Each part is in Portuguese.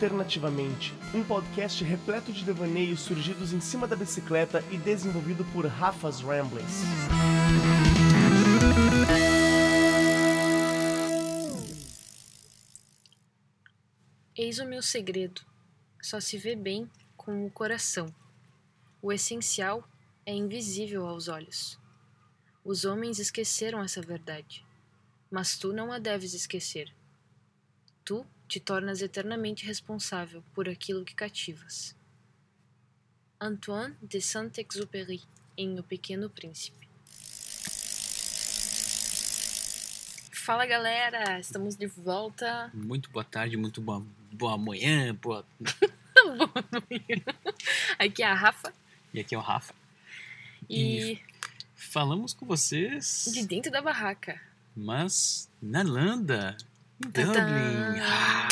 Alternativamente, um podcast repleto de devaneios surgidos em cima da bicicleta e desenvolvido por Rafa's Ramblings. Eis o meu segredo. Só se vê bem com o coração. O essencial é invisível aos olhos. Os homens esqueceram essa verdade, mas tu não a deves esquecer. Tu te tornas eternamente responsável por aquilo que cativas. Antoine de Saint-Exupéry, em O Pequeno Príncipe. Fala galera, estamos de volta. Muito boa tarde, muito boa, boa manhã, boa. Boa manhã. Aqui é a Rafa E aqui é o Rafa. e Falamos com vocês, de dentro da barraca. mas na Tadã! Dublin. Ah,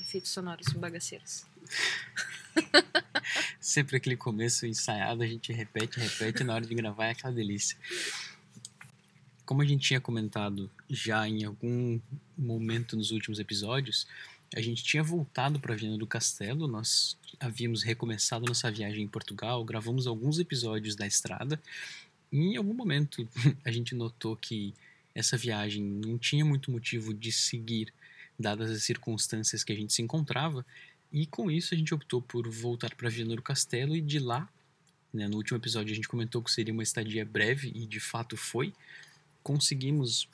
Efeitos sonoros bagaceiros. sempre aquele começo ensaiado, a gente repete, repete, e na hora de gravar é aquela delícia. Como a gente tinha comentado já em algum momento nos últimos episódios, a gente tinha voltado para Viana do Castelo, nós havíamos recomeçado nossa viagem em Portugal, gravamos alguns episódios da estrada, e em algum momento a gente notou que essa viagem não tinha muito motivo de seguir, dadas as circunstâncias que a gente se encontrava, e com isso a gente optou por voltar para Viana do Castelo e de lá, né, no último episódio a gente comentou que seria uma estadia breve e de fato foi, conseguimos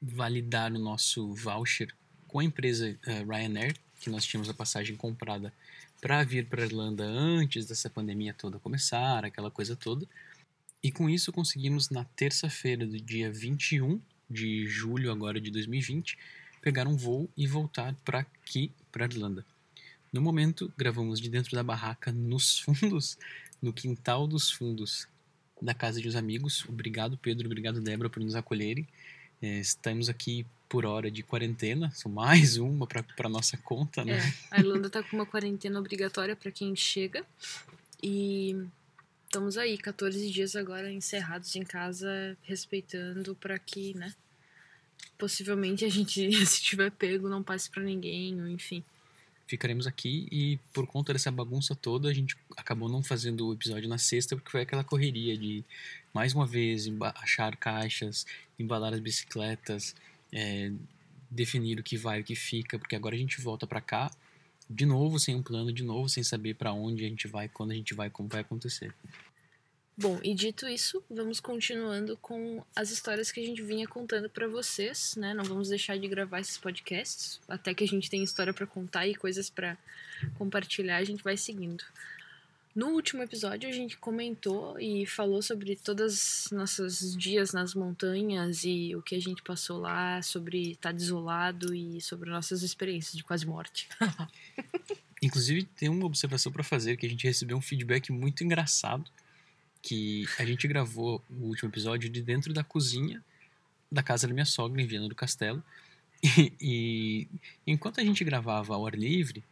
validar o nosso voucher com a empresa eh, Ryanair, que nós tínhamos a passagem comprada para vir para Irlanda antes dessa pandemia toda começar, aquela coisa toda. E com isso conseguimos na terça-feira do dia 21 de julho agora de 2020 pegar um voo e voltar para aqui, para Irlanda. No momento, gravamos de dentro da barraca nos fundos, no quintal dos fundos da casa de uns amigos. Obrigado, Pedro, obrigado, Débora, por nos acolherem. Eh, estamos aqui por hora de quarentena, são mais uma para nossa conta, né? É, a Irlanda tá com uma quarentena obrigatória para quem chega. E estamos aí, 14 dias agora encerrados em casa, respeitando para que, né? Possivelmente a gente, se tiver pego, não passe para ninguém, enfim. Ficaremos aqui e por conta dessa bagunça toda, a gente acabou não fazendo o episódio na sexta, porque foi aquela correria de, mais uma vez, achar caixas, embalar as bicicletas, é, definir o que vai e o que fica, porque agora a gente volta para cá, de novo sem um plano, de novo sem saber para onde a gente vai, quando a gente vai, como vai acontecer. Bom, e dito isso, vamos continuando com as histórias que a gente vinha contando para vocês, né? Não vamos deixar de gravar esses podcasts, até que a gente tem história para contar e coisas para compartilhar, a gente vai seguindo. No último episódio a gente comentou e falou sobre todos os nossos dias nas montanhas e o que a gente passou lá, sobre estar desolado e sobre nossas experiências de quase morte. Inclusive, tem uma observação para fazer, que a gente recebeu um feedback muito engraçado, que a gente gravou o último episódio de dentro da cozinha da casa da minha sogra, em Viana do Castelo, e, e enquanto a gente gravava ao ar livre,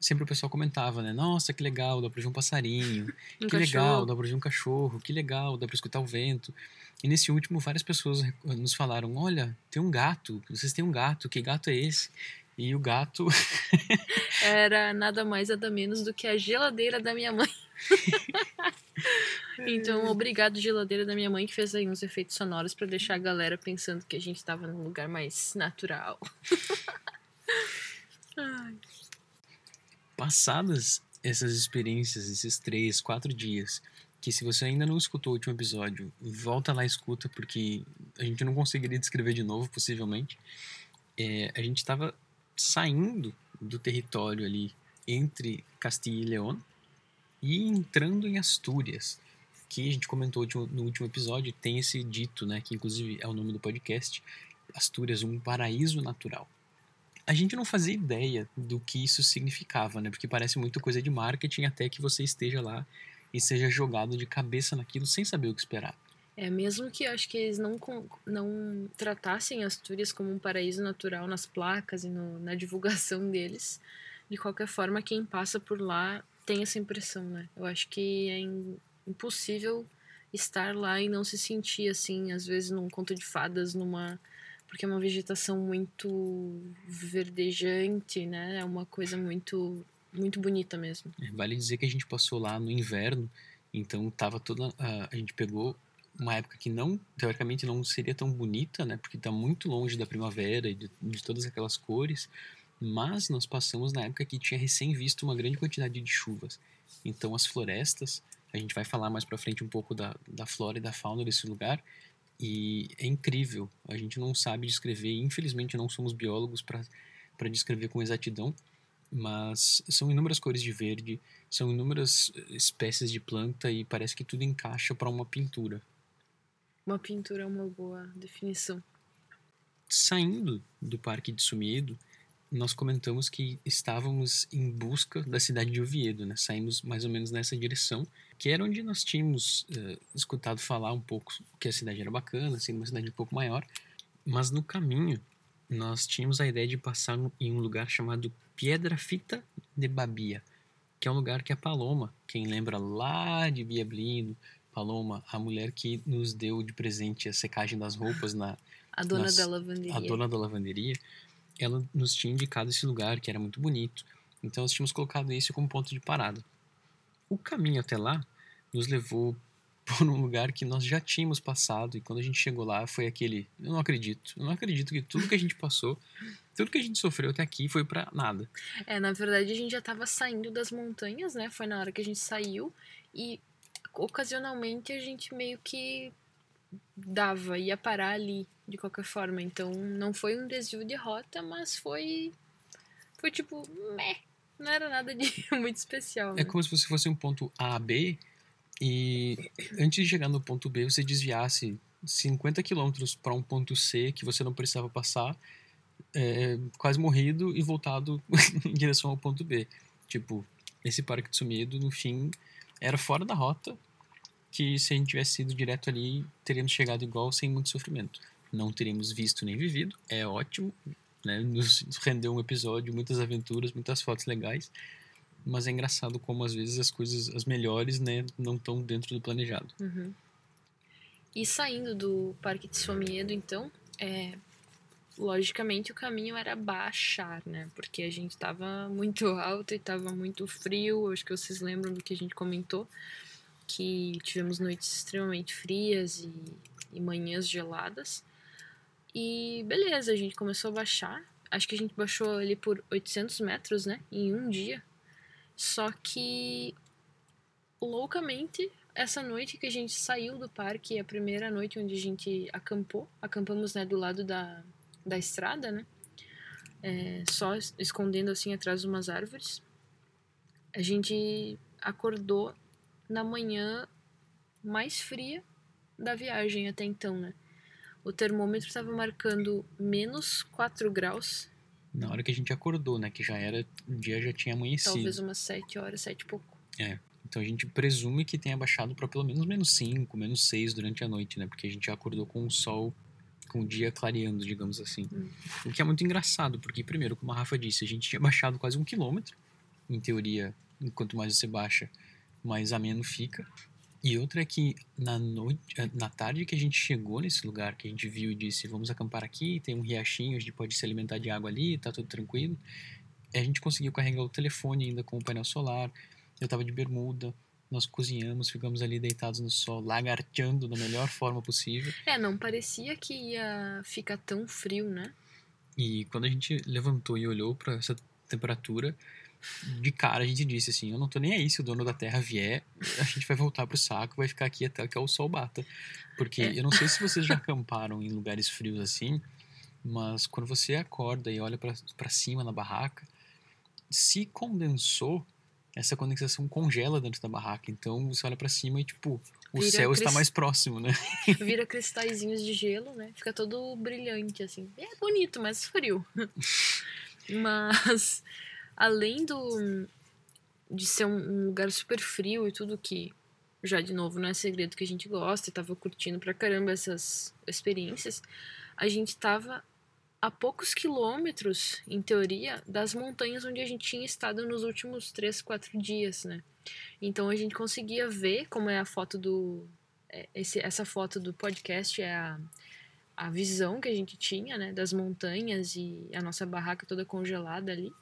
sempre o pessoal comentava, né, nossa, que legal, dá pra ver um passarinho, Um que legal, cachorro. dá pra ver um cachorro, que legal, dá pra escutar o vento. E nesse último, várias pessoas rec- nos falaram: olha, tem um gato, vocês têm um gato, que gato é esse? E o gato Era nada mais nada menos do que a geladeira da minha mãe. então, obrigado, geladeira da minha mãe, que fez aí uns efeitos sonoros pra deixar a galera pensando que a gente tava num lugar mais natural. Ai, passadas essas experiências, esses três, quatro dias, que se você ainda não escutou o último episódio, volta lá e escuta, porque a gente não conseguiria descrever de novo, possivelmente. É, a gente estava saindo do território ali entre Castilha e León e entrando em Astúrias, que a gente comentou no último episódio, tem esse dito, né, que inclusive é o nome do podcast, Astúrias, um paraíso natural a gente não fazia ideia do que isso significava, né? Porque parece muito coisa de marketing até que você esteja lá e seja jogado de cabeça naquilo sem saber o que esperar. É, mesmo que eu acho que eles não, não tratassem Astúrias como um paraíso natural nas placas e no- na divulgação deles, de qualquer forma, quem passa por lá tem essa impressão, né? Eu acho que é im- impossível estar lá e não se sentir assim, às vezes num conto de fadas, numa porque é uma vegetação muito verdejante, né? É uma coisa muito muito bonita mesmo. É, vale dizer que a gente passou lá no inverno, então tava toda a, a gente pegou uma época que não teoricamente não seria tão bonita, né? Porque está muito longe da primavera e de, de todas aquelas cores, mas nós passamos na época que tinha recém visto uma grande quantidade de chuvas. Então as florestas, a gente vai falar mais para frente um pouco da, da flora e da fauna desse lugar, e é incrível. A gente não sabe descrever, infelizmente não somos biólogos para descrever com exatidão, mas são inúmeras cores de verde, são inúmeras espécies de planta e parece que tudo encaixa para uma pintura. Uma pintura é uma boa definição. Saindo do Parque de Sumido, nós comentamos que estávamos em busca da cidade de Oviedo, né? Saímos mais ou menos nessa direção, que era onde nós tínhamos uh, escutado falar um pouco que a cidade era bacana, assim, uma cidade um pouco maior, mas no caminho nós tínhamos a ideia de passar em um lugar chamado Piedra Fita de Babia, que é um lugar que a Paloma, quem lembra lá de Biablino, Paloma, a mulher que nos deu de presente a secagem das roupas na a dona nas, da lavanderia. A dona da lavanderia, ela nos tinha indicado esse lugar que era muito bonito. Então nós tínhamos colocado isso como ponto de parada. O caminho até lá nos levou por um lugar que nós já tínhamos passado e quando a gente chegou lá foi aquele, eu não acredito, eu não acredito que tudo que a gente passou, tudo que a gente sofreu até aqui foi para nada. É, na verdade a gente já estava saindo das montanhas, né? Foi na hora que a gente saiu e ocasionalmente a gente meio que dava, ia parar ali de qualquer forma. Então não foi um desvio de rota, mas foi foi tipo, meh, não era nada de muito especial. É né? É como se você fosse um ponto A, B e antes de chegar no ponto B, você desviasse 50 quilômetros para um ponto C que você não precisava passar, é, quase morrido e voltado em direção ao ponto B. Tipo, esse parque de sumido, no fim, era fora da rota, que se a gente tivesse ido direto ali, teríamos chegado igual, sem muito sofrimento. Não teríamos visto nem vivido, é ótimo, né? Nos rendeu um episódio, muitas aventuras, muitas fotos legais, mas é engraçado como às vezes as coisas, as melhores, né, não estão dentro do planejado. Uhum. E saindo do Parque de Somiedo, então, é, logicamente o caminho era baixar, né? Porque a gente estava muito alto e estava muito frio. Acho que vocês lembram do que a gente comentou, que tivemos noites extremamente frias e, e manhãs geladas. E beleza, a gente começou a baixar. Acho que a gente baixou ali por 800 metros, né? Em um dia. Só que loucamente essa noite que a gente saiu do parque, a primeira noite onde a gente acampou, acampamos né, do lado da, da estrada, né? É, só escondendo assim atrás de umas árvores. A gente acordou na manhã mais fria da viagem até então, né? O termômetro estava marcando menos 4 graus na hora que a gente acordou, né? Que já era, o dia já tinha amanhecido. Talvez umas 7 horas, 7 e pouco. É. Então a gente presume que tenha baixado para pelo menos menos 5, menos 6 durante a noite, né? Porque a gente já acordou com o sol, com o dia clareando, digamos assim. Hum. O que é muito engraçado, porque, primeiro, como a Rafa disse, a gente tinha baixado quase um quilômetro. Em teoria, quanto mais você baixa, mais ameno fica. E outra é que na noite, eh, na tarde que a gente chegou nesse lugar, que a gente viu e disse, vamos acampar aqui, tem um riachinho, a gente pode se alimentar de água ali, tá tudo tranquilo. A gente conseguiu carregar o telefone ainda com o painel solar. Eu tava de bermuda, nós cozinhamos, ficamos ali deitados no sol, lagarteando da melhor forma possível. É, não parecia que ia ficar tão frio, né? E quando a gente levantou e olhou para essa temperatura, de cara a gente disse assim: eu não tô nem aí se o dono da terra vier, a gente vai voltar pro saco, vai ficar aqui até que o sol bata. Porque é. eu não sei se vocês já acamparam em lugares frios assim, mas quando você acorda e olha para cima na barraca, se condensou, essa condensação congela dentro da barraca. Então você olha para cima e tipo, o Vira céu crist... está mais próximo, né? Vira cristalzinhos de gelo, né? Fica todo brilhante assim. É bonito, mas frio. mas além do de ser um, lugar super frio e tudo que já de novo não é segredo que a gente gosta e tava curtindo pra caramba essas experiências, a gente tava a poucos quilômetros, em teoria, das montanhas onde a gente tinha estado nos últimos 3, 4 dias, né? Então a gente conseguia ver como é a foto do. É, esse, essa foto do podcast é a a visão que a gente tinha, né, das montanhas e a nossa barraca toda congelada ali.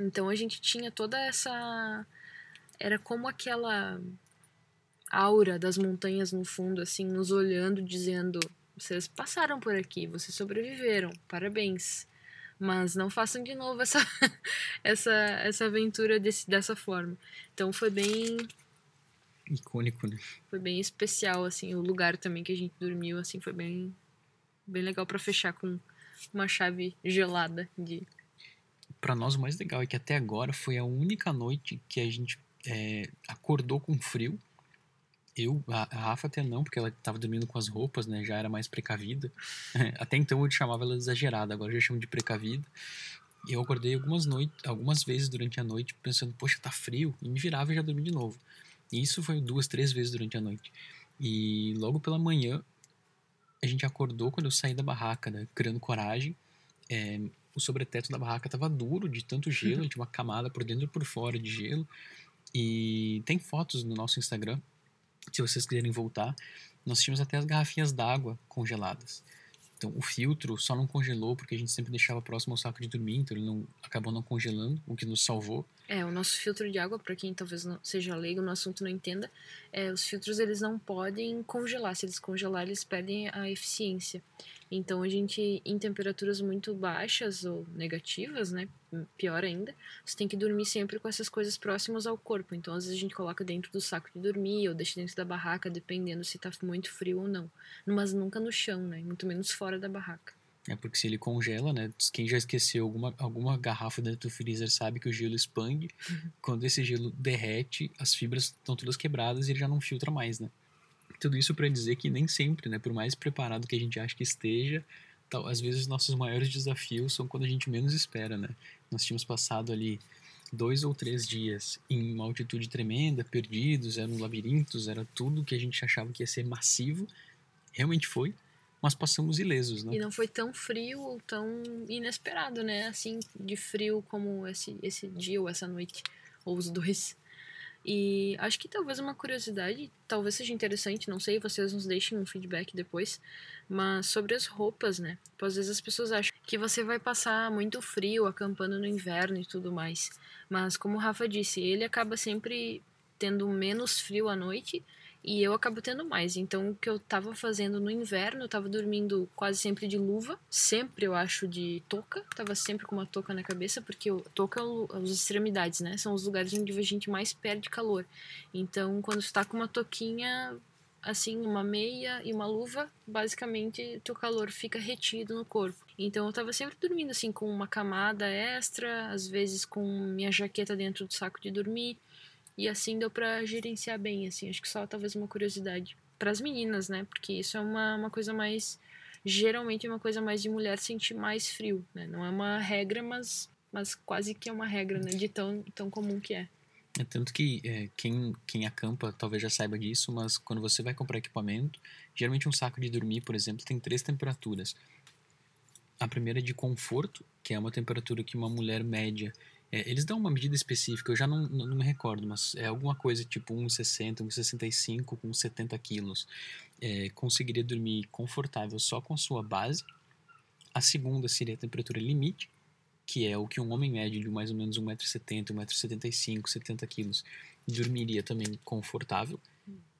Então a gente tinha toda essa era como aquela aura das montanhas no fundo assim, nos olhando dizendo: "Vocês passaram por aqui, vocês sobreviveram. Parabéns." Mas não façam de novo essa essa essa aventura desse, dessa forma. Então foi bem icônico, né? Foi bem especial assim, o lugar também que a gente dormiu assim foi bem bem legal para fechar com uma chave gelada de. Para nós o mais legal é que até agora foi a única noite que a gente é, acordou com frio. Eu, a, a Rafa até não, porque ela estava dormindo com as roupas, né? Já era mais precavida. até então eu chamava ela de exagerada, agora eu já chamo de precavida. Eu acordei algumas noites, algumas vezes durante a noite, pensando, poxa, tá frio, e me virava e já dormi de novo. E isso foi duas, três vezes durante a noite. E logo pela manhã a gente acordou quando eu saí da barraca, né, criando coragem. É, o sobreteto da barraca estava duro de tanto gelo, tinha uma camada por dentro e por fora de gelo. E tem fotos no nosso Instagram, se vocês quiserem voltar. Nós tínhamos até as garrafinhas d'água congeladas. Então, o filtro só não congelou porque a gente sempre deixava próximo ao saco de dormir, então ele não acabou não congelando, o que nos salvou. É, o nosso filtro de água, para quem talvez não seja leigo no assunto não entenda, é, os filtros eles não podem congelar. Se eles congelar, eles perdem a eficiência. Então a gente, em temperaturas muito baixas ou negativas, né? Pior ainda, você tem que dormir sempre com essas coisas próximas ao corpo. Então às vezes a gente coloca dentro do saco de dormir ou deixa dentro da barraca, dependendo se tá muito frio ou não. Mas nunca no chão, né? Muito menos fora da barraca. É porque se ele congela, né? Quem já esqueceu alguma, alguma garrafa dentro do freezer sabe que o gelo expande. Uhum. Quando esse gelo derrete, as fibras estão todas quebradas e ele já não filtra mais, né? Tudo isso para dizer que nem sempre, né? Por mais preparado que a gente acha que esteja, tal, às vezes nossos maiores desafios são quando a gente menos espera, né? Nós tínhamos passado ali dois ou três dias em uma altitude tremenda, perdidos, eram labirintos, era tudo que a gente achava que ia ser massivo. Realmente foi mas passamos ilesos, né? E não foi tão frio ou tão inesperado, né? Assim, de frio como esse, esse dia ou essa noite, ou os dois. E acho que talvez uma curiosidade, talvez seja interessante, não sei, vocês nos deixem um feedback depois, mas sobre as roupas, né? Às vezes as pessoas acham que você vai passar muito frio acampando no inverno e tudo mais. Mas como o Rafa disse, ele acaba sempre tendo menos frio à noite e eu acabo tendo mais. Então, o que eu tava fazendo no inverno, eu tava dormindo quase sempre de luva, sempre eu acho de touca, tava sempre com uma touca na cabeça, porque o touca é as extremidades, né? São os lugares onde a gente mais perde calor. Então, quando você tá com uma touquinha, assim, uma meia e uma luva, basicamente teu calor fica retido no corpo. Então eu tava sempre dormindo assim com uma camada extra, às vezes com minha jaqueta dentro do saco de dormir. E assim deu para gerenciar bem, assim. Acho que só talvez uma curiosidade para as meninas, né? Porque isso é uma, uma coisa mais. Geralmente é uma coisa mais de mulher sentir mais frio, né? Não é uma regra, mas, mas quase que é uma regra, né? De tão, tão comum que é. É tanto que é, quem, quem acampa talvez já saiba disso, mas quando você vai comprar equipamento, geralmente um saco de dormir, por exemplo, tem três temperaturas. A primeira é de conforto, que é uma temperatura que uma mulher média é, eles dão uma medida específica, eu já não, não, não, me recordo, mas é alguma coisa tipo 1,60, 1,65 com 70 quilos. É, conseguiria dormir confortável só com sua base. A segunda seria a temperatura limite, que é o que um homem médio de mais ou menos 1,70m, 1,75m, 70 quilos dormiria também confortável.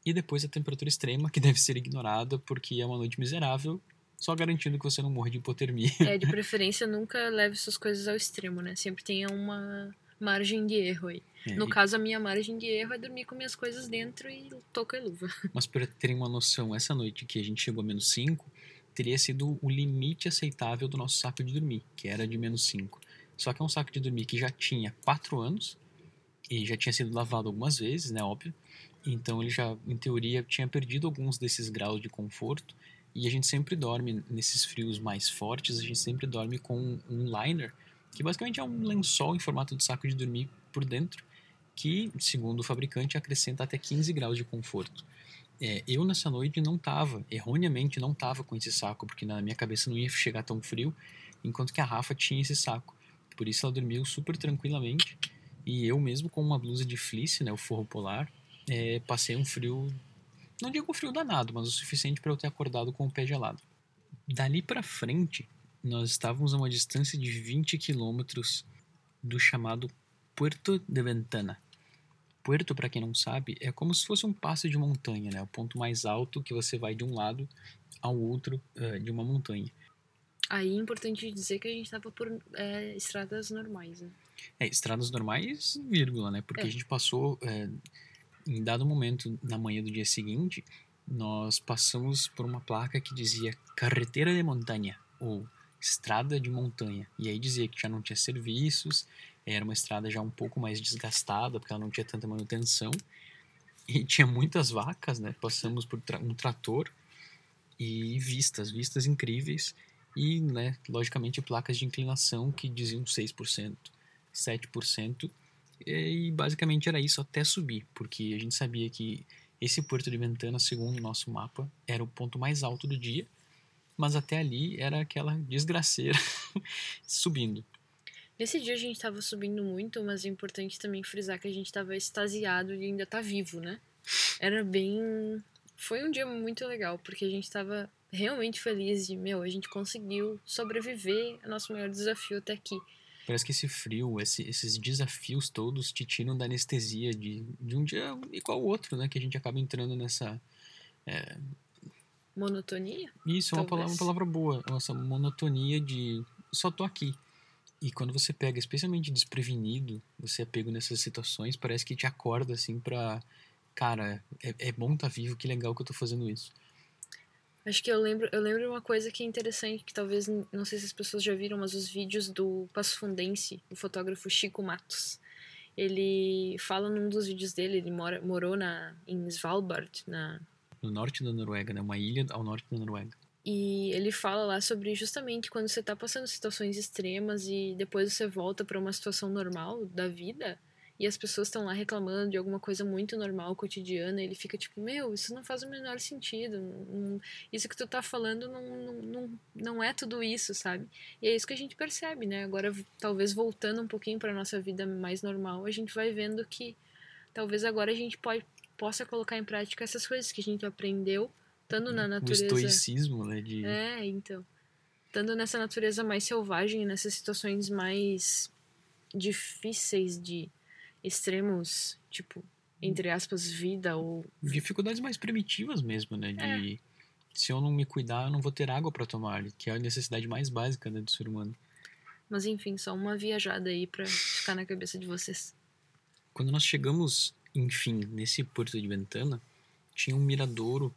E depois a temperatura extrema, que deve ser ignorada porque é uma noite miserável só garantindo que você não morre de hipotermia. É, de preferência nunca leve suas coisas ao extremo, né? Sempre tenha uma margem de erro aí. É, no e... caso, a minha margem de erro é dormir com minhas coisas dentro e toca e luva. Mas para terem uma noção, essa noite que a gente chegou a menos 5, teria sido o limite aceitável do nosso saco de dormir, que era de menos 5. Só que é um saco de dormir que já tinha 4 anos e já tinha sido lavado algumas vezes, né, óbvio. Então ele já, em teoria, tinha perdido alguns desses graus de conforto e a gente sempre dorme nesses frios mais fortes, a gente sempre dorme com um liner, que basicamente é um lençol em formato de saco de dormir por dentro, que, segundo o fabricante, acrescenta até 15 graus de conforto. É, eu nessa noite não tava, erroneamente não tava com esse saco, porque na minha cabeça não ia chegar tão frio, enquanto que a Rafa tinha esse saco. Por isso ela dormiu super tranquilamente. E eu mesmo com uma blusa de fleece, né, o forro polar, é, passei um frio não digo frio danado, mas o suficiente para eu ter acordado com o pé gelado. Dali para frente, nós estávamos a uma distância de 20 quilômetros do chamado Puerto de Ventana. Puerto, para quem não sabe, é como se fosse um passo de montanha, né? O ponto mais alto que você vai de um lado ao outro uh, de uma montanha. Aí é importante dizer que a gente estava por é, estradas normais, né? É, estradas normais, vírgula, né? Porque é. a gente passou, é, em dado momento, na manhã do dia seguinte, nós passamos por uma placa que dizia Carretera de Montanha, ou Estrada de Montanha. E aí dizia que já não tinha serviços, era uma estrada já um pouco mais desgastada, porque ela não tinha tanta manutenção. E tinha muitas vacas, né? Passamos por tra um trator e vistas, vistas incríveis. E, né, logicamente, placas de inclinação que diziam 6%, 7%. E basicamente era isso até subir, porque a gente sabia que esse Porto de Ventana, segundo o nosso mapa, era o ponto mais alto do dia, mas até ali era aquela desgraceira subindo. Nesse dia a gente estava subindo muito, mas é importante também frisar que a gente estava extasiado e ainda tá vivo, né? Era bem. Foi um dia muito legal, porque a gente estava realmente feliz de, meu, a gente conseguiu sobreviver ao nosso maior desafio até aqui. Parece que esse frio, esse, esses desafios todos te tiram da anestesia de, de um dia igual ao outro, né? Que a gente acaba entrando nessa. É... Monotonia? Isso, é uma palavra, uma palavra boa. Essa monotonia de só tô aqui. E quando você pega, especialmente desprevenido, você é pego nessas situações, parece que te acorda assim pra. Cara, é, é bom estar tá vivo, que legal que eu tô fazendo isso. Acho que eu lembro, eu lembro uma coisa que é interessante, que talvez, não sei se as pessoas já viram, mas os vídeos do Passo Fundense, o fotógrafo Chico Matos. Ele fala num dos vídeos dele, ele mora, morou na, em Svalbard, na... No norte da Noruega, né? Uma ilha ao norte da Noruega. E ele fala lá sobre justamente quando você tá passando situações extremas e depois você volta para uma situação normal da vida e as pessoas estão lá reclamando de alguma coisa muito normal, cotidiana, ele fica tipo, meu, isso não faz o menor sentido. Não, isso que tu tá falando não, não, não, não é tudo isso, sabe? E é isso que a gente percebe, né? Agora, talvez voltando um pouquinho para nossa vida mais normal, a gente vai vendo que talvez agora a gente pode, possa colocar em prática essas coisas que a gente aprendeu estando na natureza. O estoicismo, né? De... É, então. Estando nessa natureza mais selvagem, nessas situações mais difíceis de extremos, tipo, entre aspas, vida ou. Dificuldades mais primitivas mesmo, né? De. É. Se eu não me cuidar, eu não vou ter água para tomar, que é a necessidade mais básica né, do ser humano. Mas enfim, só uma viajada aí para ficar na cabeça de vocês. Quando nós chegamos, enfim, nesse porto de Ventana, tinha um miradouro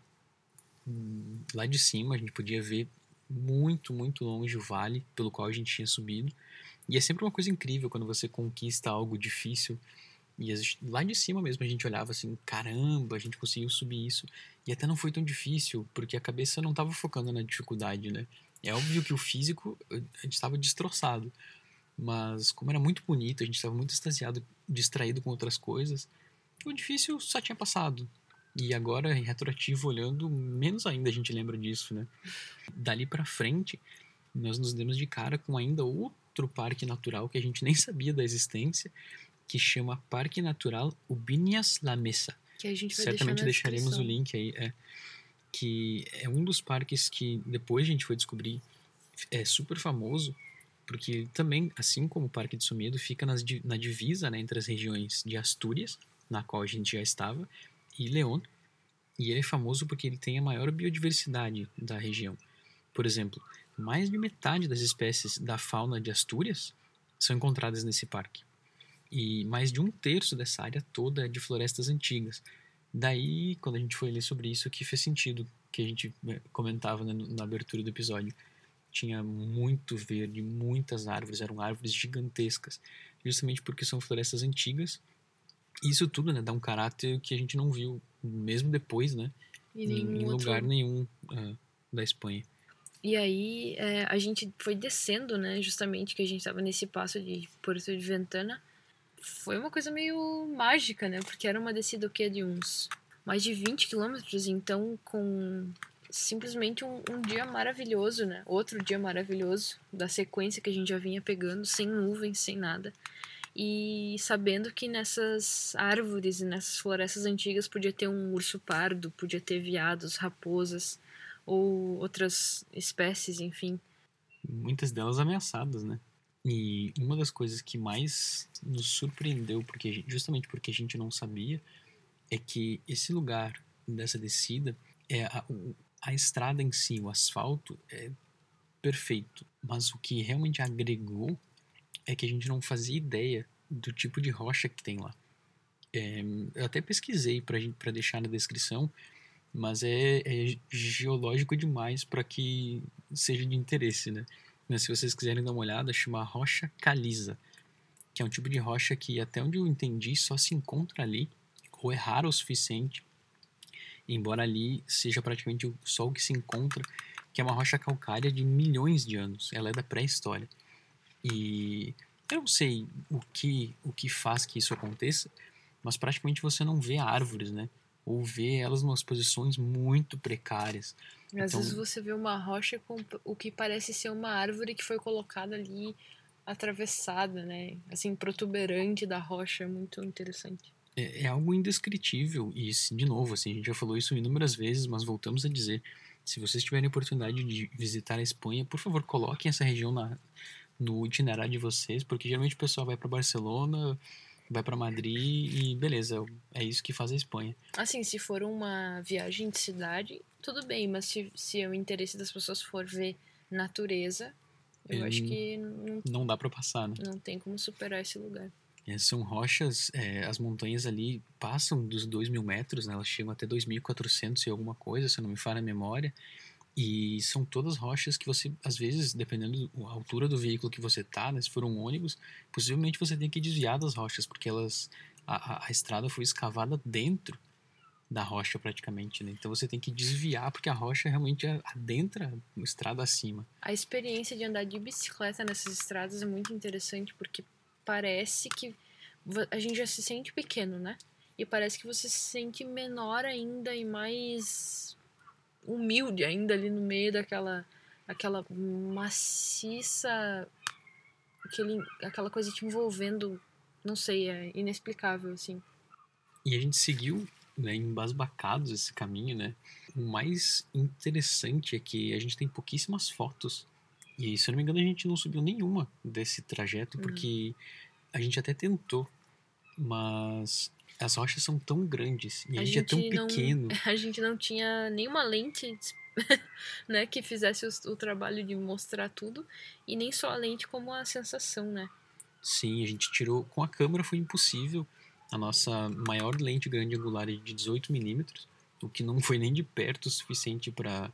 lá de cima a gente podia ver muito, muito longe o vale pelo qual a gente tinha subido. E é sempre uma coisa incrível quando você conquista algo difícil. E lá de cima mesmo a gente olhava assim, caramba, a gente conseguiu subir isso. E até não foi tão difícil, porque a cabeça não estava focando na dificuldade, né? É óbvio que o físico, a gente estava destroçado. Mas como era muito bonito, a gente estava muito extasiado, distraído com outras coisas, o difícil só tinha passado. E agora, em retroativo, olhando, menos ainda a gente lembra disso, né? Dali para frente, nós nos demos de cara com ainda outro parque natural que a gente nem sabia da existência, que chama Parque Natural Ubinias La Mesa. Que a gente vai Certamente deixaremos o link aí. É, que é um dos parques que depois a gente foi descobrir é super famoso, porque também, assim como o Parque de Sumedo, fica nas, na divisa né, entre as regiões de Astúrias, na qual a gente já estava, e León, e ele é famoso porque ele tem a maior biodiversidade da região. Por exemplo, mais de metade das espécies da fauna de Astúrias são encontradas nesse parque. E mais de um terço dessa área toda é de florestas antigas. Daí, quando a gente foi ler sobre isso, que fez sentido, que a gente né, comentava né, na abertura do episódio. Tinha muito verde, muitas árvores, eram árvores gigantescas, justamente porque são florestas antigas isso tudo, né, dá um caráter que a gente não viu, mesmo depois, né? Em, em lugar nenhum uh, da Espanha. E aí é, a gente foi descendo, né? Justamente que a gente estava nesse passo de Porto de Ventana. Foi uma coisa meio mágica, né? Porque era uma descida o quê? De uns mais de 20 quilômetros, então com simplesmente um, um, dia maravilhoso, né? Outro dia maravilhoso da sequência que a gente já vinha pegando, sem nuvens, sem nada e sabendo que nessas árvores e nessas florestas antigas podia ter um urso pardo, podia ter veados, raposas, ou outras espécies, enfim. Muitas delas ameaçadas, né? E uma das coisas que mais nos surpreendeu, porque justamente porque a gente não sabia, é que esse lugar dessa descida é a, a estrada em si, o asfalto é perfeito, mas o que realmente agregou é que a gente não fazia ideia do tipo de rocha que tem lá. É, eu até pesquisei para deixar na descrição, mas é, é geológico demais para que seja de interesse, né? Mas se vocês quiserem dar uma olhada, chama rocha caliza, que é um tipo de rocha que, até onde eu entendi, só se encontra ali, ou é raro o suficiente, embora ali seja praticamente só o que se encontra, que é uma rocha calcária de milhões de anos. Ela é da pré-história. E eu não sei o que, o que faz que isso aconteça, mas praticamente você não vê árvores, né? Ou vê elas em posições muito precárias. Às então, vezes você vê uma rocha com o que parece ser uma árvore que foi colocada ali atravessada, né? Assim, protuberante da rocha, é muito interessante. É, é algo indescritível e, de novo, assim, a gente já falou isso inúmeras vezes, mas voltamos a dizer, se vocês tiverem oportunidade de visitar a Espanha, por favor, coloquem essa região na, no itinerário de vocês, porque geralmente o pessoal vai para Barcelona, vai para Madrid e beleza, é isso que faz a Espanha. Assim, se for uma viagem de cidade, tudo bem, mas se, se o interesse das pessoas for ver natureza, eu acho que não, não dá para passar, né? Não tem como superar esse lugar. É, são rochas, é, as montanhas ali passam dos 2 mil metros, né? elas chegam até 2.400 e alguma coisa, se eu não me falha a memória. E são todas rochas que você, às vezes, dependendo da altura do veículo que você tá, né, se for um ônibus, possivelmente você tem que desviar das rochas, porque elas a, a, a estrada foi escavada dentro da rocha praticamente, né? Então você tem que desviar porque a rocha realmente adentra a estrada acima. A experiência de andar de bicicleta nessas estradas é muito interessante porque parece que a gente já se sente pequeno, né? E parece que você se sente menor ainda e mais humilde ainda ali no meio daquela aquela maciça aquele, aquela coisa te envolvendo não sei é inexplicável assim. E a gente seguiu né, embasbacados esse caminho né. O mais interessante é que a gente tem pouquíssimas fotos. E se eu não me engano a gente não subiu nenhuma desse trajeto uhum. porque a gente até tentou mas as rochas são tão grandes e a, a gente, gente, é tão não, pequeno. A gente não tinha nenhuma lente né, que fizesse o, o, trabalho de mostrar tudo e nem só a lente como a sensação, né? Sim, a gente tirou com a câmera foi impossível. A nossa maior lente grande angular é de 18 milímetros, o que não foi nem de perto o suficiente para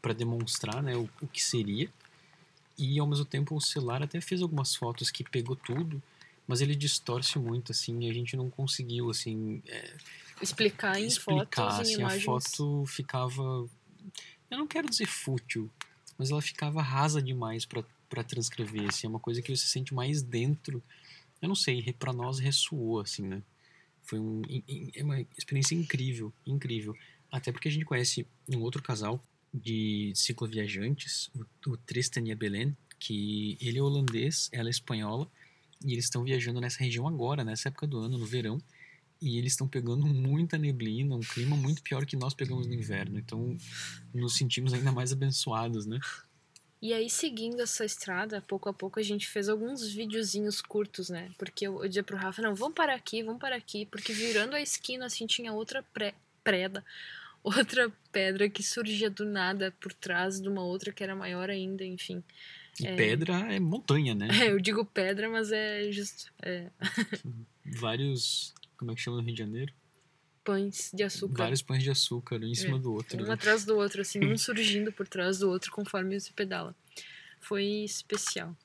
para demonstrar, né, o, o que seria. E ao mesmo tempo o celular até fez algumas fotos que pegou tudo, mas ele distorce muito, assim, e a gente não conseguiu, assim... É, explicar em explicar, fotos, assim, em imagens. a foto ficava... Eu não quero dizer fútil, mas ela ficava rasa demais para transcrever, assim, é uma coisa que você sente mais dentro. Eu não sei, para nós ressoou, assim, né? Foi um, é uma experiência incrível, incrível. Até porque a gente conhece um outro casal de cicloviajantes, o, o Tristan e a Belen, que ele é holandês, ela é espanhola, e eles estão viajando nessa região agora, nessa época do ano, no verão. E eles estão pegando muita neblina, um clima muito pior que nós pegamos no inverno. Então, nos sentimos ainda mais abençoados, né? E aí, seguindo essa estrada, pouco a pouco a gente fez alguns videozinhos curtos, né? Porque eu, eu dizia pro Rafa, não, vamos parar aqui, vamos parar aqui. Porque virando a esquina, assim, tinha outra pré, preda, outra pedra que surgia do nada por trás de uma outra que era maior ainda, enfim. E é... pedra é montanha, né? É, eu digo pedra, mas é justo. É. Vários. Como é que chama no Rio de Janeiro? Pães de açúcar. Vários pães de açúcar, um em cima é. do outro. Um né? atrás do outro, assim, um surgindo por trás do outro conforme você pedala. Foi especial.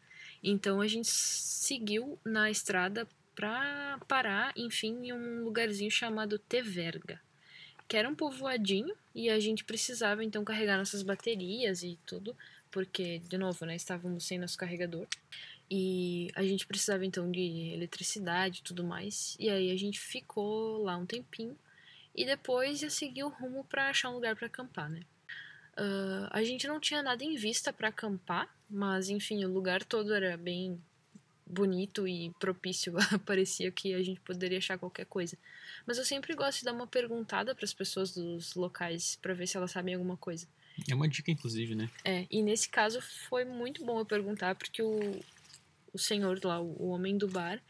Então a gente seguiu na estrada pra parar, enfim, em um lugarzinho chamado Teverga, que era um povoadinho e a gente precisava então carregar nossas baterias e tudo porque, de novo, né, estávamos sem nosso carregador. E a gente precisava então de eletricidade e tudo mais. E aí a gente ficou lá um tempinho. E depois ia seguir o rumo para achar um lugar para acampar, né? Uh, a gente não tinha nada em vista para acampar, mas enfim, o lugar todo era bem bonito e propício. Parecia que a gente poderia achar qualquer coisa. Mas eu sempre gosto de dar uma perguntada para as pessoas dos locais para ver se elas sabem alguma coisa. É uma dica, inclusive, né? É, e nesse caso foi muito bom eu perguntar, porque o, o senhor lá, o, homem do bar,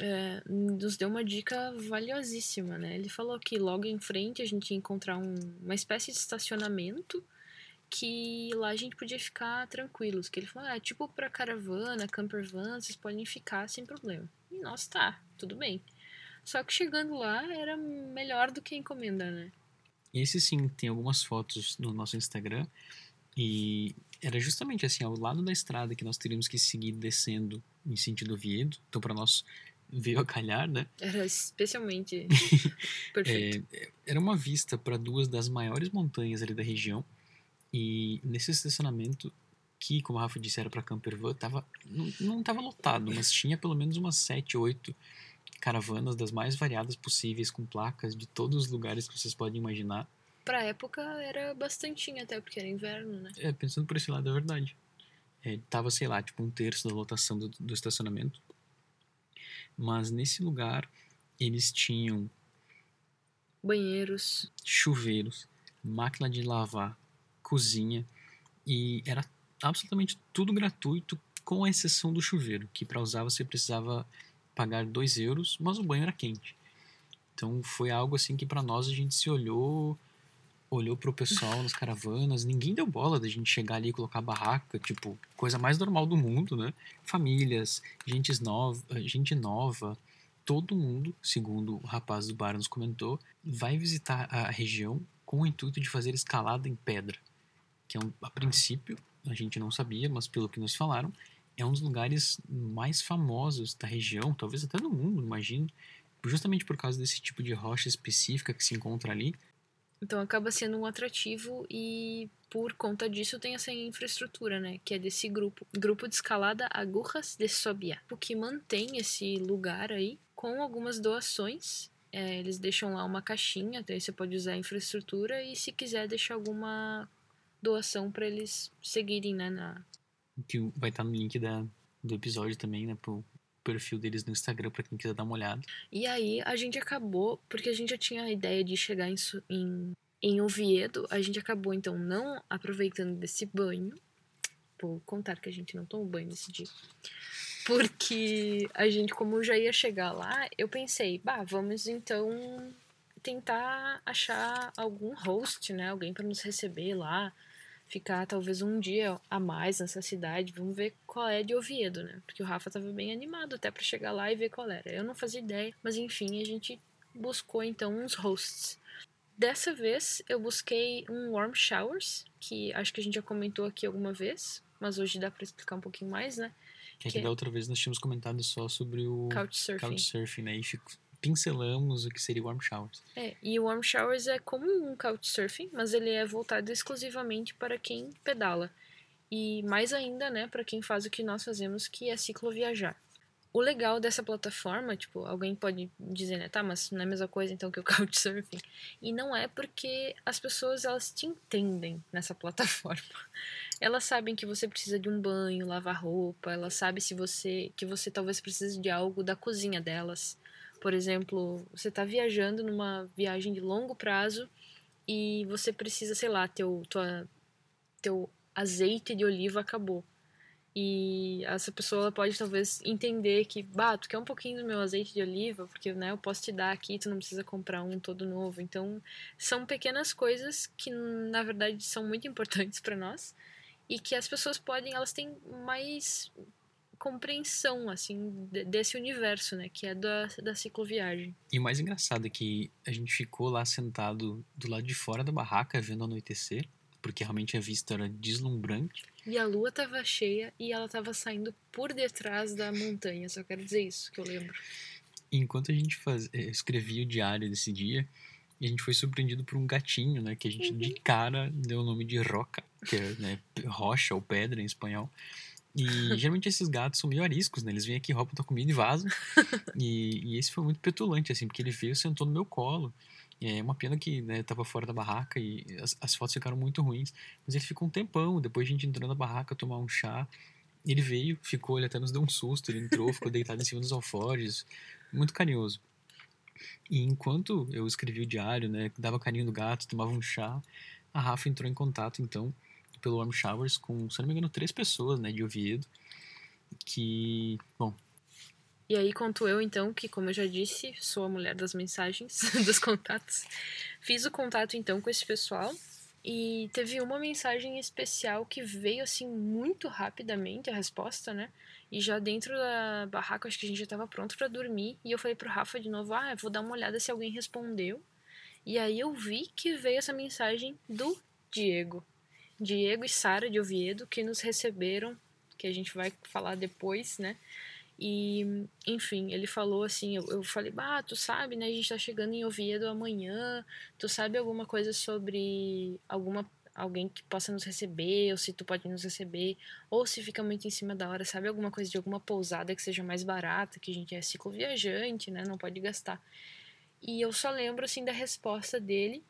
é, nos deu uma dica valiosíssima, né? Ele falou que logo em frente a gente ia encontrar um, uma espécie de estacionamento que lá a gente podia ficar tranquilos. Que ele falou, ah, tipo pra caravana, camper van, vocês podem ficar sem problema. E nossa, tá, tudo bem. Só que chegando lá era melhor do que encomenda, né? Esse sim, tem algumas fotos no nosso Instagram. E era justamente assim, ao lado da estrada que nós teríamos que seguir descendo em sentido Oviedo. Então, para nós veio a calhar, né? Era especialmente perfeito. É, era uma vista para duas das maiores montanhas ali da região. E nesse estacionamento, que, como a Rafa disse, era para campervan, tava, não, não tava lotado, mas tinha pelo menos umas sete, oito caravanas das mais variadas possíveis, com placas de todos os lugares que vocês podem imaginar. Pra época era bastantinho até, porque era inverno, né? É, pensando por esse lado, é verdade. É, tava, sei lá, tipo um terço da lotação do, do estacionamento. Mas nesse lugar, eles tinham Banheiros. chuveiros, máquina de lavar, cozinha e era absolutamente tudo gratuito, com exceção do chuveiro, que para usar você precisava pagar 2 euros, mas o banho era quente. Então foi algo assim que para nós a gente se olhou, olhou pro pessoal nas caravanas, ninguém deu bola da gente chegar ali e colocar barraca, tipo, coisa mais normal do mundo, né? Famílias, gente nova, gente nova, todo mundo, segundo o rapaz do bar nos comentou, vai visitar a região com o intuito de fazer escalada em pedra, que é um, a princípio a gente não sabia, mas pelo que nos falaram, é um dos lugares mais famosos da região, talvez até do mundo, imagino, justamente por causa desse tipo de rocha específica que se encontra ali. Então acaba sendo um atrativo e por conta disso tem essa infraestrutura, né? Que é desse grupo. Grupo de escalada Agurras de Sobia. O que mantém esse lugar aí com algumas doações. É, eles deixam lá uma caixinha, até você pode usar a infraestrutura e se quiser deixar alguma doação para eles seguirem, né? Na... Que vai estar no link da, do episódio também, né? Pro perfil deles no Instagram para quem quiser dar uma olhada. E aí a gente acabou, porque a gente já tinha a ideia de chegar em, em, em Oviedo, a gente acabou então não aproveitando desse banho. Vou contar que a gente não tomou banho nesse dia. Porque a gente, como já ia chegar lá, eu pensei, bah, vamos então tentar achar algum host, né? Alguém para nos receber lá, ficar talvez um dia a mais nessa cidade. Vamos ver qual é de Oviedo, né? Porque o Rafa tava bem animado até para chegar lá e ver qual era. Eu não fazia ideia, mas enfim, a gente buscou então uns hosts. Dessa vez eu busquei um Warm Showers, que acho que a gente já comentou aqui alguma vez, mas hoje dá para explicar um pouquinho mais, né? Que, é Que que da outra vez nós tínhamos comentado só sobre o Couchsurfing. Couchsurfing, né? E pincelamos o que seria warm showers. É, e o Warm Showers é como um Couchsurfing, mas ele é voltado exclusivamente para quem pedala. E mais ainda, né, para quem faz o que nós fazemos, que é cicloviajar. O legal dessa plataforma, tipo, alguém pode dizer, né, tá, mas não é a mesma coisa então que o Couchsurfing. E não é porque as pessoas, elas te entendem nessa plataforma. Elas sabem que você precisa de um banho, lavar roupa, elas sabem se você, que você talvez precise de algo da cozinha delas. Por exemplo, você está viajando numa viagem de longo prazo e você precisa, sei lá, teu, tua, teu azeite de oliva acabou. E essa pessoa pode talvez entender que, bah, tu quer um pouquinho do meu azeite de oliva, porque né, eu posso te dar aqui, tu não precisa comprar um todo novo. Então, são pequenas coisas que na verdade são muito importantes para nós e que as pessoas podem, elas têm mais compreensão assim de- desse universo, né, que é da, da cicloviagem. E o mais engraçado é que a gente ficou lá sentado do lado de fora da barraca vendo anoitecer, porque realmente a vista era deslumbrante. E a lua tava cheia e ela tava saindo por detrás da montanha, só quero dizer isso que eu lembro. E enquanto a gente faz, eh, escrevia o diário desse dia, a gente foi surpreendido por um gatinho, né? Que a gente de cara deu o nome de Roca, que é né, rocha ou pedra em espanhol. E geralmente esses gatos são meio ariscos, né? Eles vêm aqui, roubam tua comida e vazam. E, e esse foi muito petulante, assim, porque ele veio, sentou no meu colo. É uma pena que né, tava fora da barraca e as, as fotos ficaram muito ruins. Mas ele ficou um tempão, depois a gente entrou na barraca tomar um chá. Ele veio, ficou, ele até nos deu um susto, ele entrou, ficou deitado em cima dos alforjes, muito carinhoso. E enquanto eu escrevia o diário, né, dava carinho do gato, tomava um chá, a Rafa entrou em contato, então, pelo Warm Showers com, se não me engano, três pessoas, né, de Oviedo, que, bom... E aí conto eu, então, que, como eu já disse, sou a mulher das mensagens, dos contatos. Fiz o contato, então, com esse pessoal, e teve uma mensagem especial que veio, assim, muito rapidamente, a resposta, né, e já dentro da barraca, acho que a gente já estava pronto para dormir. E eu falei pro Rafa de novo: ah, vou dar uma olhada se alguém respondeu. E aí eu vi que veio essa mensagem do Diego. Diego e Sara de Oviedo, que nos receberam, que a gente vai falar depois, né? E, enfim, ele falou assim, eu, eu falei, bah, tu sabe, né, a gente tá chegando em Oviedo amanhã, tu sabe alguma coisa sobre alguma alguém que possa nos receber, ou se tu pode nos receber, ou se fica muito em cima da hora, sabe? Alguma coisa de alguma pousada que seja mais barata, que a gente é ciclo viajante, né? Não pode gastar. E eu só lembro, assim, da resposta dele,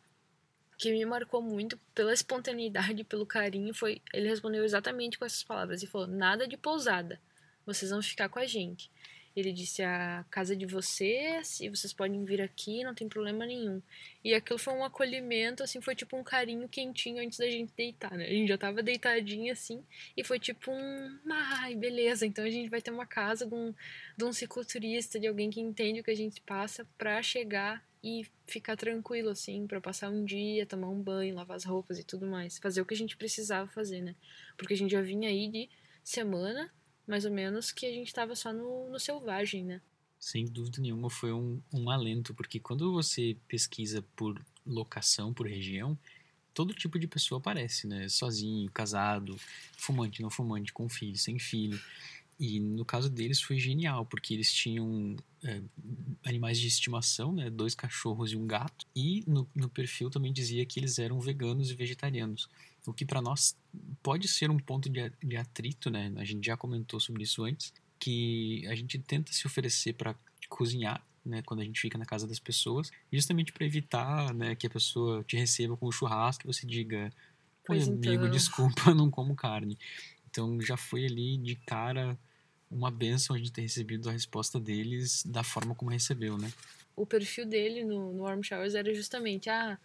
que me marcou muito pela espontaneidade, pelo carinho, foi... Ele respondeu exatamente com essas palavras, e falou, nada de pousada, vocês vão ficar com a gente. Ele disse a casa de vocês e vocês podem vir aqui, não tem problema nenhum. E aquilo foi um acolhimento, assim, foi tipo um carinho quentinho antes da gente deitar, né? A gente já tava deitadinha assim e foi tipo um, ai, beleza, então a gente vai ter uma casa de um, de um cicloturista, de alguém que entende o que a gente passa pra chegar e ficar tranquilo, assim, para passar um dia, tomar um banho, lavar as roupas e tudo mais. Fazer o que a gente precisava fazer, né? Porque a gente já vinha aí de semana mais ou menos, que a gente estava só no, no selvagem, né? Sem dúvida nenhuma foi um, um alento, porque quando você pesquisa por locação, por região, todo tipo de pessoa aparece, né? Sozinho, casado, fumante, não fumante, com filho, sem filho. E no caso deles foi genial, porque eles tinham é, animais de estimação, né? Dois cachorros e um gato. E no, no perfil também dizia que eles eram veganos e vegetarianos o que para nós pode ser um ponto de, de atrito, né? A gente já comentou sobre isso antes, que a gente tenta se oferecer para cozinhar, né? Quando a gente fica na casa das pessoas, justamente para evitar, né, que a pessoa te receba com o churrasco e você diga, oi amigo, então... desculpa, não como carne. Então já foi ali de cara uma benção a gente ter recebido a resposta deles da forma como recebeu, né? O perfil dele no, no Warm Showers era justamente, ah,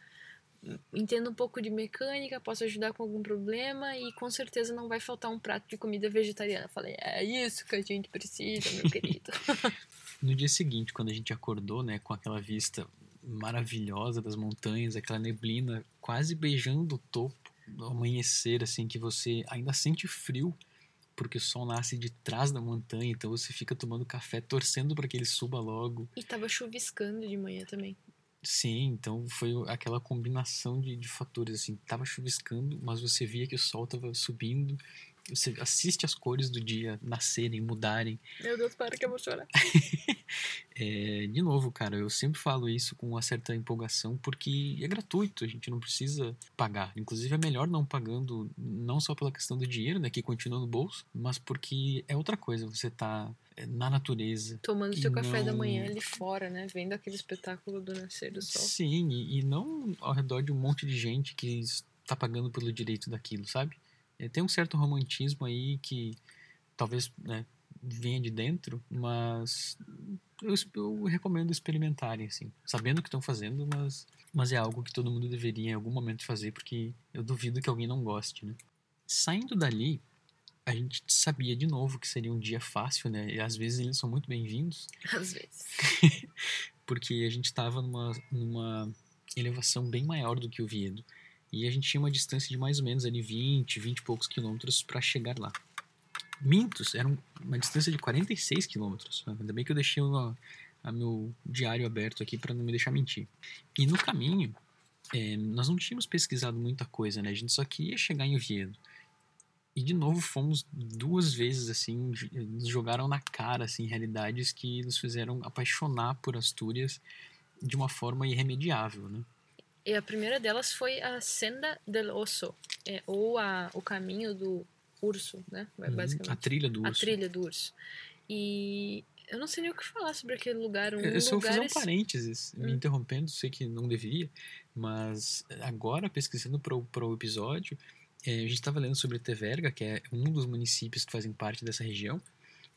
entendo um pouco de mecânica, posso ajudar com algum problema e com certeza não vai faltar um prato de comida vegetariana. Eu falei, é isso que a gente precisa, meu querido. no dia seguinte, quando a gente acordou, né, com aquela vista maravilhosa das montanhas, aquela neblina quase beijando o topo do amanhecer, assim, que você ainda sente frio, porque o sol nasce de trás da montanha, então você fica tomando café, torcendo para que ele suba logo. E tava chuviscando de manhã também. Sim, então foi aquela combinação de, de fatores, assim, tava chuviscando, mas você via que o sol tava subindo, você assiste as cores do dia nascerem, mudarem. Meu Deus, para que eu vou chorar. é, de novo, cara, eu sempre falo isso com uma certa empolgação, porque é gratuito, a gente não precisa pagar. Inclusive, é melhor não pagando, não só pela questão do dinheiro, né, que continua no bolso, mas porque é outra coisa, você tá é, na natureza. Tomando seu não... café da manhã ali fora, né? Vendo aquele espetáculo do nascer do sol. Sim, e, e não ao redor de um monte de gente que está pagando pelo direito daquilo, sabe? É, tem um certo romantismo aí que talvez né, venha de dentro, mas eu, eu recomendo experimentarem, assim, sabendo o que estão fazendo, mas, mas é algo que todo mundo deveria em algum momento fazer, porque eu duvido que alguém não goste, né? Saindo dali, a gente sabia de novo que seria um dia fácil, né? E às vezes eles são muito bem-vindos. Às vezes. porque a gente estava numa, numa elevação bem maior do que o Viedo. E a gente tinha uma distância de mais ou menos ali 20, 20 e poucos quilômetros para chegar lá. Mintos, era uma distância de 46 quilômetros. Ainda bem que eu deixei o a meu diário aberto aqui para não me deixar mentir. E no caminho, é, nós não tínhamos pesquisado muita coisa, né? A gente só queria chegar em Oviedo. E de novo fomos duas vezes assim, nos jogaram na cara assim realidades que nos fizeram apaixonar por Astúrias de uma forma irremediável, né? E a primeira delas foi a Senda del Osso, é, ou a, o caminho do urso, né? Uhum, basicamente. A trilha do urso. A trilha do urso. E eu não sei nem o que falar sobre aquele lugar. Um eu só vou fazer um parênteses, hum. me interrompendo, sei que não deveria, mas agora pesquisando para o episódio, é, a gente estava lendo sobre Teverga, que é um dos municípios que fazem parte dessa região,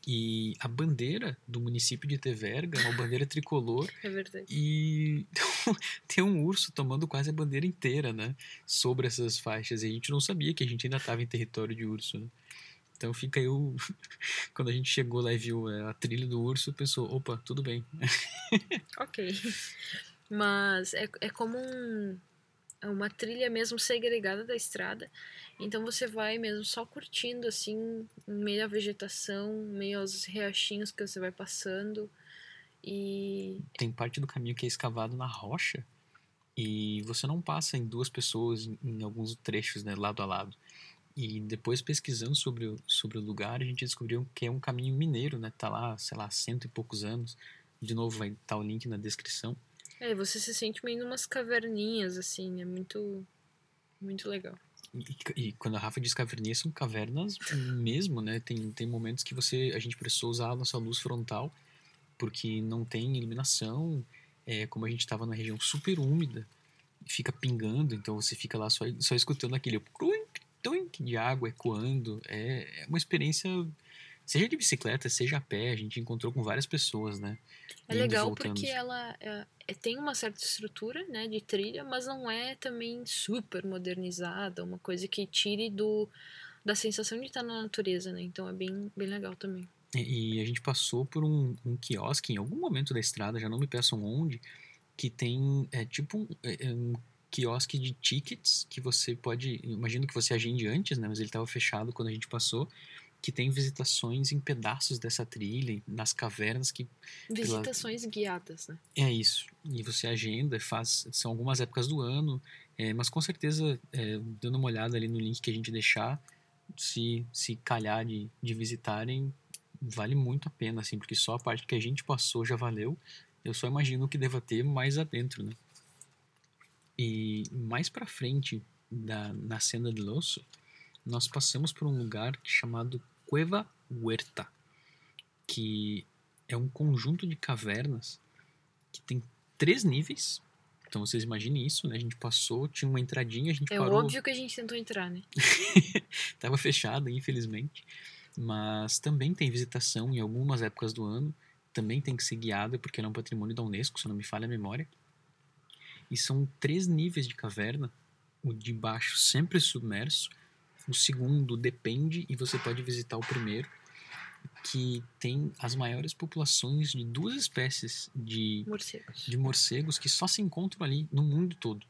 E a bandeira do município de Teverga é uma bandeira tricolor É verdade. e tem um urso tomando quase a bandeira inteira, né? Sobre essas faixas. E a gente não sabia que a gente ainda estava em território de urso, né? Então fica aí o... Quando a gente chegou lá e viu é, a trilha do urso, pensou, opa, tudo bem. Ok. Mas é, é como um, uma trilha mesmo segregada da estrada. Então você vai mesmo só curtindo, assim, meio à vegetação, meio aos riachinhos que você vai passando. E Tem parte do caminho que é escavado na rocha e você não passa em duas pessoas em, em alguns trechos, né, lado a lado. E depois pesquisando sobre o, sobre o lugar, a gente descobriu que é um caminho mineiro, né? Tá lá, sei lá, cento e poucos anos. De novo, vai estar o link na descrição. É, você se sente meio numas caverninhas, assim, é muito, muito legal. E, e quando a Rafa diz caverninha, são cavernas mesmo, né? Tem, tem momentos que você a gente precisou usar a nossa luz frontal, porque não tem iluminação. É, como a gente estava na região super úmida, fica pingando, então você fica lá só, só escutando aquele truink de água ecoando. É, é uma experiência, seja de bicicleta, seja a pé, a gente encontrou com várias pessoas, né? É legal porque ela é- é- tem uma certa estrutura, né, de trilha, mas não é também super modernizada, uma coisa que tire do da sensação de estar na natureza, né? Então é bem, bem legal também. E, e a gente passou por um, um quiosque em algum momento da estrada, já não me peçam onde, que tem é, tipo um, é, é um quiosque de tickets que você pode. Imagino que você agende antes, né? Mas ele estava fechado quando a gente passou. Que tem visitações em pedaços dessa trilha, nas cavernas que Visitações guiadas, né? é isso. E você agenda, faz. São algumas épocas do ano, é, mas com certeza, é, dando uma olhada ali no link que a gente deixar, se, se calhar de, de visitarem, vale muito a pena, assim, porque só a parte que a gente passou já valeu. Eu só imagino que deva ter mais adentro, né? E mais pra frente, da, na Senda de Losso, nós passamos por um lugar chamado Cueva Huerta, que é um conjunto de cavernas que tem três níveis. Então vocês imaginem isso, né? A gente passou, tinha uma entradinha, a gente É parou. óbvio que a gente tentou entrar, né? Tava fechada, infelizmente. Mas também tem visitação em algumas épocas do ano. Também tem que ser guiada, porque é um patrimônio da Unesco, se não me falha a memória. E são três níveis de caverna. O de baixo sempre submerso. O segundo depende, e você pode visitar o primeiro. Que tem as maiores populações de duas espécies de Morcegos. de morcegos que só se encontram ali no mundo todo.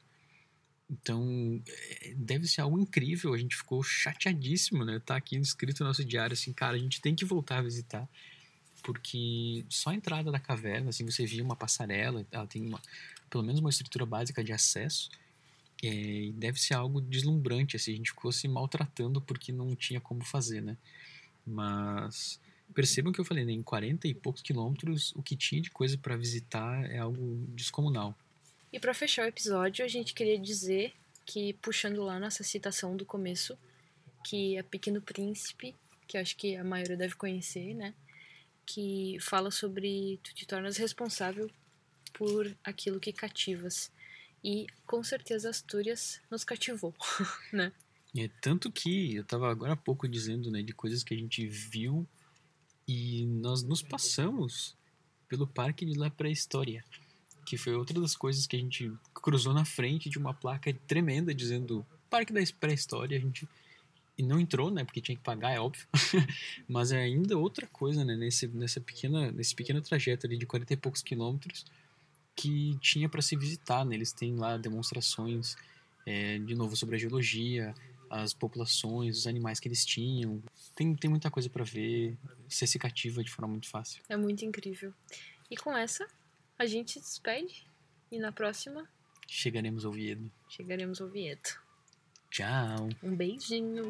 Então, é, deve ser algo incrível. A gente ficou chateadíssimo, né? Tá aqui escrito no nosso diário assim, cara, a gente tem que voltar a visitar. Porque só a entrada da caverna, assim, você via uma passarela, ela tem uma, pelo menos uma estrutura básica de acesso. É, deve ser algo deslumbrante, assim, a gente ficou se maltratando porque não tinha como fazer, né? Mas percebam que eu falei, né? Em 40 e poucos quilômetros, o que tinha de coisa para visitar é algo descomunal. E pra fechar o episódio, a gente queria dizer que, puxando lá nossa citação do começo, que é Pequeno Príncipe, que acho que a maioria deve conhecer, né? Que fala sobre tu te tornas responsável por aquilo que cativas. E com certeza Astúrias nos cativou, né? É tanto que eu tava agora há pouco dizendo, né, de coisas que a gente viu e nós nos passamos pelo Parque de La Pré-História, que foi outra das coisas que a gente cruzou na frente de uma placa tremenda dizendo Parque da Pré-História, a gente e não entrou, né, porque tinha que pagar, é óbvio. Mas é ainda outra coisa, né, nesse nessa pequena nesse pequeno trajeto ali de 40 e poucos quilômetros que tinha para se visitar, né? Eles têm lá demonstrações é, de novo sobre a geologia, as populações, os animais que eles tinham. Tem, tem muita coisa para ver. Você se cativa de forma muito fácil. É muito incrível. E com essa, a gente se despede. E na próxima, Chegaremos ao Oviedo. chegaremos ao Vieto. Tchau! Um beijinho.